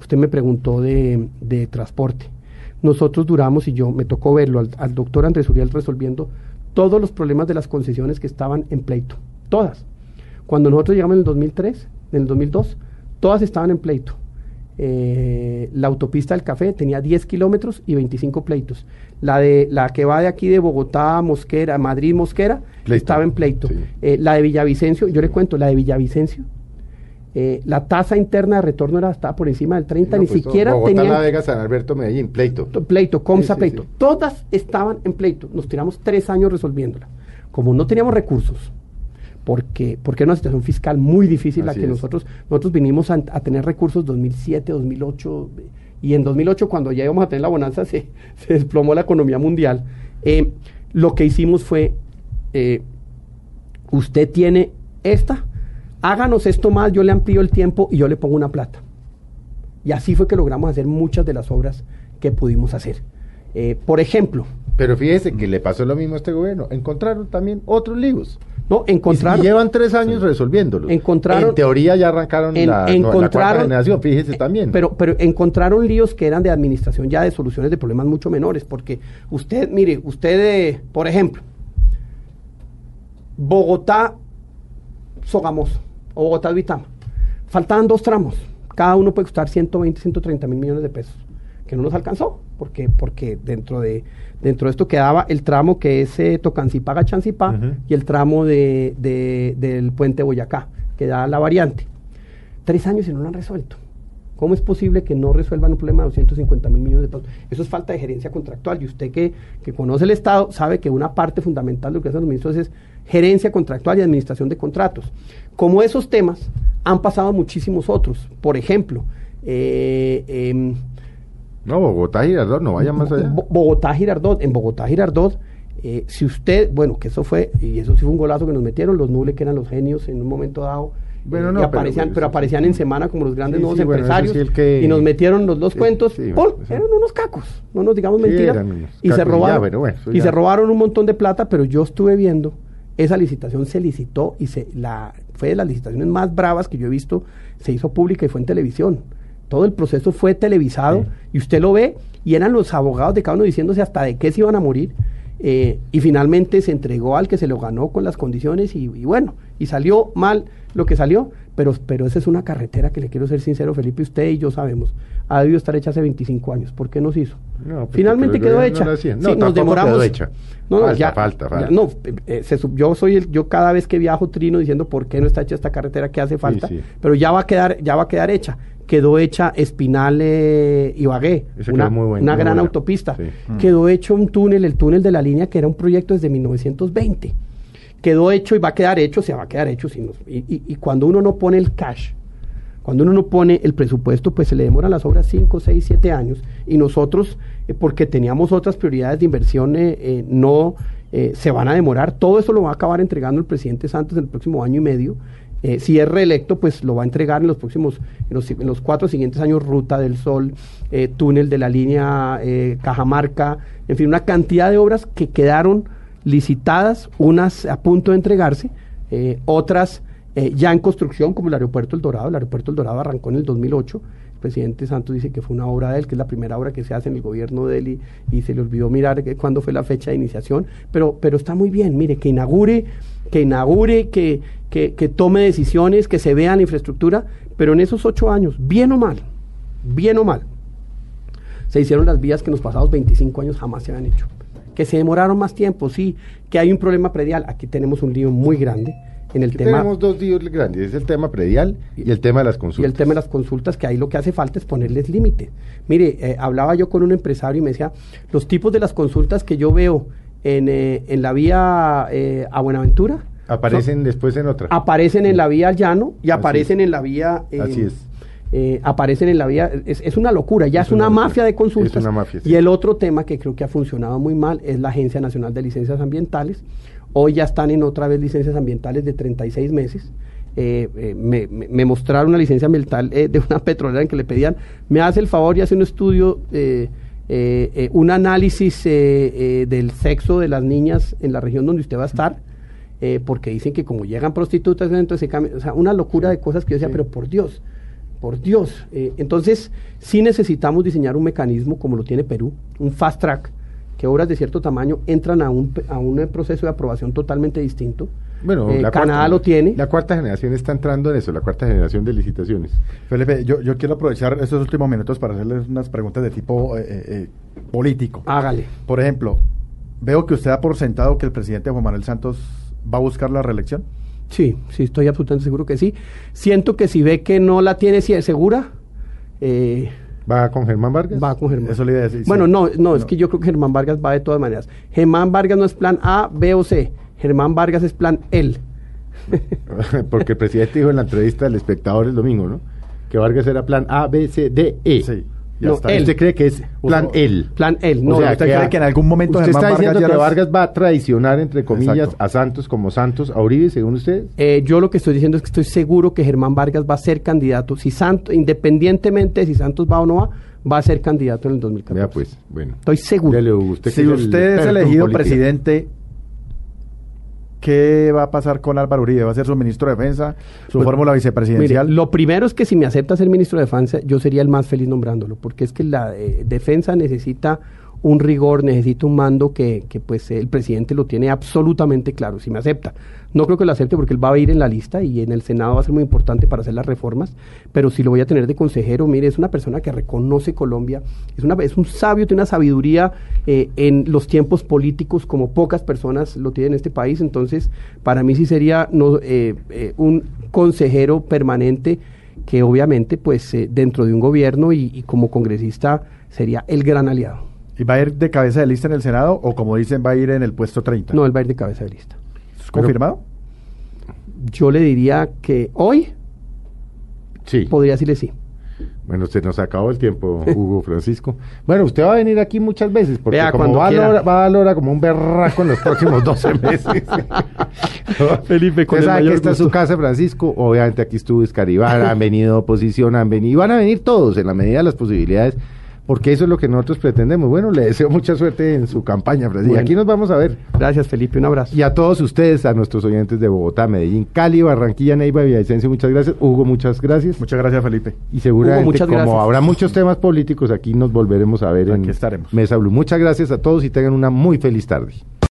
usted me preguntó de, de, transporte. Nosotros duramos, y yo me tocó verlo al, al doctor Andrés Uriel resolviendo todos los problemas de las concesiones que estaban en pleito, todas. Cuando nosotros llegamos en el 2003, en el 2002, todas estaban en pleito. Eh, la autopista del café tenía 10 kilómetros y 25 pleitos. La, de, la que va de aquí de Bogotá a Mosquera, Madrid Mosquera, estaba en pleito. Eh, la de Villavicencio, yo le cuento, la de Villavicencio, eh, la tasa interna de retorno era estaba por encima del 30, ni pues, siquiera Bogotá, La Vega, San Alberto, Medellín, pleito. Pleito, Comsa, pleito. Todas estaban en pleito. Nos tiramos tres años resolviéndola. Como no teníamos recursos, porque, porque era una situación fiscal muy difícil la que nosotros, nosotros vinimos a, tener recursos 2007, 2008, y en 2008 cuando ya íbamos a tener la bonanza se, se desplomó la economía mundial. Eh, lo que hicimos fue, eh, usted tiene esta, háganos esto más, yo le amplío el tiempo y yo le pongo una plata. Y así fue que logramos hacer muchas de las obras que pudimos hacer. Eh, por ejemplo. Pero fíjese que le pasó lo mismo a este gobierno. Encontraron también otros líos. No, encontraron. Y llevan tres años resolviéndolo. Encontraron. En teoría ya arrancaron la, generación, fíjese también. Pero, pero encontraron líos que eran de administración ya de soluciones de problemas mucho menores. Porque usted, mire, usted, eh, por ejemplo, Bogotá, Sogamoso, o Bogotá, Vitama. Faltaban dos tramos. Cada uno puede costar 120, 130 mil millones de pesos. Que no nos alcanzó. Porque, porque dentro de Dentro de esto quedaba el tramo que es eh, Tocancipá, Chancipá y el tramo de, del puente Boyacá, que da la variante. Tres años y no lo han resuelto. ¿Cómo es posible que no resuelvan un problema de 250 mil millones de pesos? Eso es falta de gerencia contractual. Y usted que, que, conoce el Estado sabe que una parte fundamental de lo que hacen los ministros es gerencia contractual y administración de contratos. Como esos temas han pasado muchísimos otros. Por ejemplo, eh, em, no, Bogotá Girardot, no vaya más allá. Bogotá Girardot, en Bogotá Girardot, eh, si usted, bueno, que eso fue, y eso sí fue un golazo que nos metieron, los nubles que eran los genios en un momento dado. Bueno, no, aparecían, pero, aparecían en semana como los grandes nuevos empresarios y nos metieron los dos cuentos. eran unos cacos, no nos digamos mentiras. Y se robaron y se robaron un montón de plata, pero yo estuve viendo esa licitación se licitó y se la fue de las licitaciones más bravas que yo he visto, se hizo pública y fue en televisión. Todo el proceso fue televisado y usted lo ve y eran los abogados de cada uno diciéndose hasta de qué se iban a morir. Eh, y finalmente se entregó al que se lo ganó con las condiciones y, bueno, y salió mal lo que salió, pero, pero esa es una carretera que le quiero ser sincero, Felipe, usted y yo sabemos, ha debido estar hecha hace 25 años. ¿Por qué no se hizo? Finalmente quedó hecha. No, sí, nos demoramos. Quedó hecha. No, falta, ya, falta, falta. no, eh, yo soy el, yo cada vez que viajo trino diciendo por qué no está hecha esta carretera que hace falta, pero ya va a quedar, ya va a quedar hecha quedó hecha Espinal Ibagué, una, una gran autopista. Mm. Quedó hecho un túnel, el túnel de la línea, que era un proyecto desde 1920. Quedó hecho y va a quedar hecho, se va a quedar hecho. y, cuando uno no pone el cash, cuando uno no pone el presupuesto, pues se le demoran las obras 5, 6, 7 años. Y nosotros, eh, porque teníamos otras prioridades de inversión, eh, eh, no se van a demorar. Todo eso lo va a acabar entregando el presidente Santos en el próximo año y medio. Eh, si es reelecto, pues lo va a entregar en los próximos, en los, cuatro siguientes años, Ruta del Sol, eh, túnel de la línea eh, Cajamarca, en fin, una cantidad de obras que quedaron licitadas, unas a punto de entregarse, otras ya en construcción, como el Aeropuerto El Dorado. El Aeropuerto El Dorado arrancó en el 2008. Presidente Santos dice que fue una obra de él, que es la primera obra que se hace en el gobierno de él y, se le olvidó mirar cuándo fue la fecha de iniciación, pero, pero está muy bien, mire, que inaugure, que inaugure, que, que, tome decisiones, que se vea la infraestructura, pero en esos ocho años, bien o mal, bien o mal, se hicieron las vías que en los pasados 25 años jamás se habían hecho. Que se demoraron más tiempo, sí, que hay un problema predial. Aquí tenemos un lío muy grande en el tema. Tenemos dos líos grandes, es el tema predial y el tema de las consultas. Y el tema de las consultas, que ahí lo que hace falta es ponerles límite. Mire, eh, hablaba yo con un empresario y me decía, los tipos de las consultas que yo veo en, eh, en la vía eh, a Buenaventura, Aparecen después en otra. Aparecen en la vía al llano y aparecen en la vía... Así es. Eh, aparecen en la vía, es, una locura, ya es, una, mafia de consultas. Es una mafia, Y el otro tema que creo que ha funcionado muy mal es la Agencia Nacional de Licencias Ambientales. Hoy ya están en otra vez licencias ambientales de 36 meses. Eh, me, me, mostraron una licencia ambiental de una petrolera en que le pedían, me hace el favor y hace un estudio, un análisis del sexo de las niñas en la región donde usted va a estar eh, porque dicen que como llegan prostitutas, entonces se cambia, o sea, una locura de cosas que yo decía, pero por Dios, por Dios. Eh, entonces, sí necesitamos diseñar un mecanismo como lo tiene Perú, un fast track, que obras de cierto tamaño entran a un, a un proceso de aprobación totalmente distinto. Bueno, eh, Canadá lo tiene. La cuarta generación está entrando en eso, la cuarta generación de licitaciones. Felipe, yo, yo quiero aprovechar estos últimos minutos para hacerles unas preguntas de tipo eh, político. Hágale. Por ejemplo, veo que usted ha por sentado que el presidente Juan Manuel Santos va a buscar la reelección. Sí, sí, estoy absolutamente seguro que sí. Siento que si ve que no la tiene segura... Eh, ¿Va con Germán Vargas? Va con Germán. Eso le iba a decir. Bueno, no, no, es que yo creo que Germán Vargas va de todas maneras. Germán Vargas no es plan A, B o C. Germán Vargas es plan L. Porque el presidente dijo en la entrevista del espectador el domingo, ¿no? Que Vargas era plan A, B, C, D, E. Sí no, ¿Usted cree que es plan él? Plan él, no. O sea, ¿Usted cree que en algún momento usted está diciendo que Vargas va a traicionar, entre comillas, a Santos como Santos a Uribe, según usted? Eh, yo lo que estoy diciendo es que estoy seguro que Germán Vargas va a ser candidato. Si Santos, independientemente de si Santos va o no va, va a ser candidato en el 2014. Ya pues, bueno. Estoy seguro. si usted es elegido presidente ¿Qué va a pasar con Álvaro Uribe? ¿Va a ser su ministro de Defensa, su pues, fórmula vicepresidencial? lo primero es que si me acepta ser ministro de Defensa, yo sería el más feliz nombrándolo, porque es que la eh, defensa necesita un rigor, necesita un mando que, que, pues el presidente lo tiene absolutamente claro, si me acepta. No creo que lo acepte porque él va a ir en la lista y en el Senado va a ser muy importante para hacer las reformas, pero si lo voy a tener de consejero, mire, es una persona que reconoce Colombia, es, una, es un sabio, tiene una sabiduría eh, en los tiempos políticos como pocas personas lo tienen en este país, entonces para mí sí sería no, eh, eh, un consejero permanente que obviamente pues dentro de un gobierno y como congresista sería el gran aliado. ¿Y va a ir de cabeza de lista en el Senado o como dicen va a ir en el puesto 30? No, él va a ir de cabeza de lista. ¿Es confirmado? yo le diría que hoy sí. podría decirle sí. Bueno, se nos acabó el tiempo, Hugo Francisco. Bueno, usted va a venir aquí muchas veces, porque como va, a va a Lora como un berraco en los próximos 12 meses. Felipe, con sabe que esta es su casa, Francisco. Obviamente aquí estuvo Escaribán, han venido oposición, han venido, van a venir todos en la medida de las posibilidades porque eso es lo que nosotros pretendemos. Bueno, le deseo mucha suerte en su campaña, Y aquí nos vamos a ver. Gracias, Felipe, un abrazo. Y a todos ustedes, a nuestros oyentes de Bogotá, Medellín, Cali, Barranquilla, Neiva, Villavicencio, muchas gracias. Hugo, muchas gracias. Muchas gracias, Felipe. Y seguramente, como habrá muchos temas políticos, aquí nos volveremos a ver aquí en estaremos. Mesa Blue. Muchas gracias a todos y tengan una muy feliz tarde.